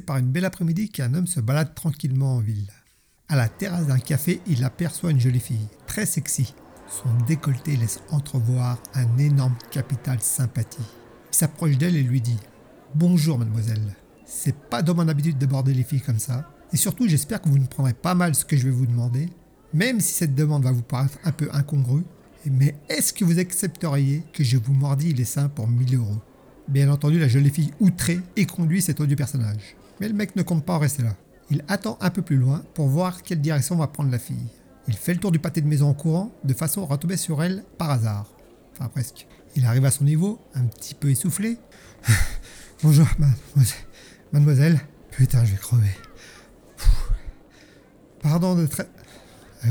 Par une belle après-midi qu'un homme se balade tranquillement en ville. À la terrasse d'un café, il aperçoit une jolie fille, très sexy. Son décolleté laisse entrevoir un énorme capital sympathie. Il s'approche d'elle et lui dit Bonjour mademoiselle. C'est pas dans mon habitude d'aborder les filles comme ça. Et surtout, j'espère que vous ne prendrez pas mal ce que je vais vous demander, même si cette demande va vous paraître un peu incongrue. Mais est-ce que vous accepteriez que je vous mordille les seins pour 1000 euros? Bien entendu, la jolie fille outrée et conduit cet odieux personnage. Mais le mec ne compte pas en rester là. Il attend un peu plus loin pour voir quelle direction va prendre la fille. Il fait le tour du pâté de maison en courant, de façon à retomber sur elle par hasard. Enfin presque. Il arrive à son niveau, un petit peu essoufflé. Bonjour, mademoiselle. Putain, je vais crever. Pardon d'être... Euh,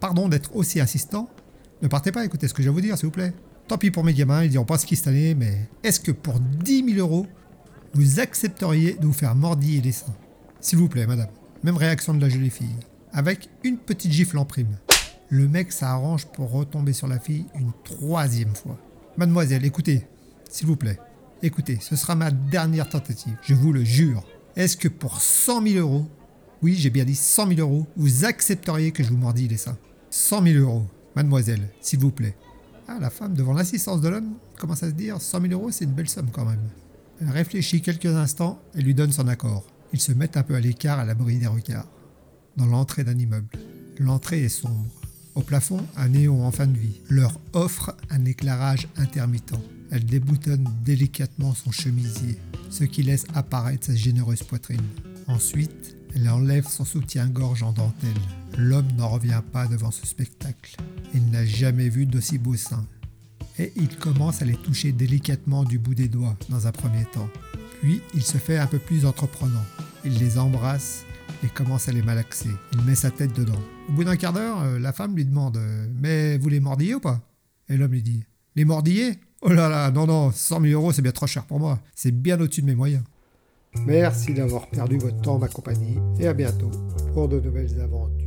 pardon d'être aussi insistant. Ne partez pas, écoutez ce que je vais vous dire, s'il vous plaît. Tant pis pour mes gamins, ils diront pas ce qui cette année, mais est-ce que pour 10 000 euros, vous accepteriez de vous faire mordiller les seins S'il vous plaît, madame. Même réaction de la jolie fille. Avec une petite gifle en prime. Le mec s'arrange pour retomber sur la fille une troisième fois. Mademoiselle, écoutez, s'il vous plaît. Écoutez, ce sera ma dernière tentative, je vous le jure. Est-ce que pour 100 000 euros, oui, j'ai bien dit 100 000 euros, vous accepteriez que je vous mordille les seins? 100 000 euros, mademoiselle, s'il vous plaît. Ah, la femme, devant l'assistance de l'homme, commence à se dire? 100 000 euros, c'est une belle somme quand même. Elle réfléchit quelques instants et lui donne son accord. Ils se mettent un peu à l'écart à l'abri des regards. Dans l'entrée d'un immeuble. L'entrée est sombre. Au plafond, un néon en fin de vie. Leur offre un éclairage intermittent. Elle déboutonne délicatement son chemisier, ce qui laisse apparaître sa généreuse poitrine. Ensuite, elle enlève son soutien-gorge en dentelle. L'homme n'en revient pas devant ce spectacle. Il n'a jamais vu d'aussi beaux seins. Et il commence à les toucher délicatement du bout des doigts dans un premier temps. Puis il se fait un peu plus entreprenant. Il les embrasse et commence à les malaxer. Il met sa tête dedans. Au bout d'un quart d'heure, euh, la femme lui demande euh, Mais vous les mordillez ou pas? Et l'homme lui dit Les mordillez Oh là là, non, non, 100 000 euros, c'est bien trop cher pour moi. C'est bien au-dessus de mes moyens. Merci d'avoir perdu votre temps, ma compagnie, et à bientôt pour de nouvelles aventures.